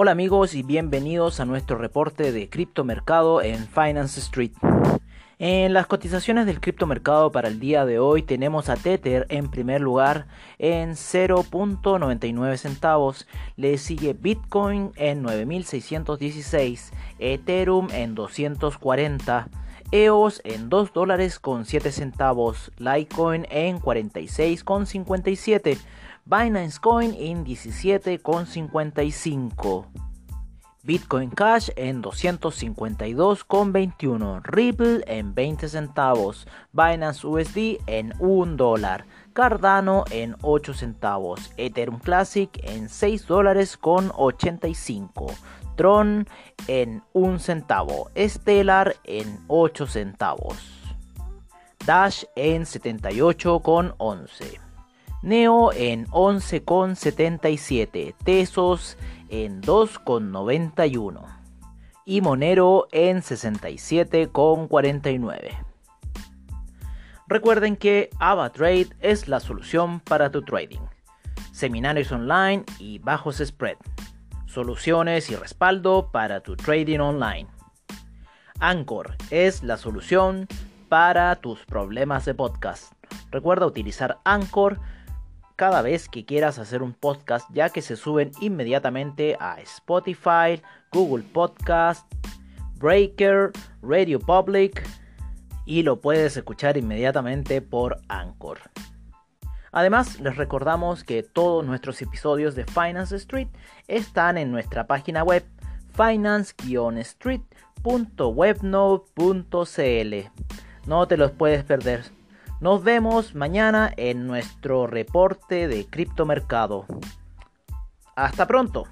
Hola amigos y bienvenidos a nuestro reporte de criptomercado en Finance Street. En las cotizaciones del criptomercado para el día de hoy tenemos a Tether en primer lugar en 0.99 centavos, le sigue Bitcoin en 9616, Ethereum en 240, EOS en 2 dólares con 7 centavos, Litecoin en 46 con 57 Binance Coin en 17,55. Bitcoin Cash en 252,21. Ripple en 20 centavos. Binance USD en 1 dólar. Cardano en 8 centavos. Ethereum Classic en 6 dólares con 85. Tron en 1 centavo. Stellar en 8 centavos. Dash en 78,11. Neo en 11,77, Tesos en 2,91 y Monero en 67,49. Recuerden que AvaTrade es la solución para tu trading. Seminarios online y bajos spread. Soluciones y respaldo para tu trading online. Anchor es la solución para tus problemas de podcast. Recuerda utilizar Anchor cada vez que quieras hacer un podcast, ya que se suben inmediatamente a Spotify, Google Podcast, Breaker, Radio Public y lo puedes escuchar inmediatamente por Anchor. Además, les recordamos que todos nuestros episodios de Finance Street están en nuestra página web finance-street.webnode.cl. No te los puedes perder. Nos vemos mañana en nuestro reporte de criptomercado. Hasta pronto.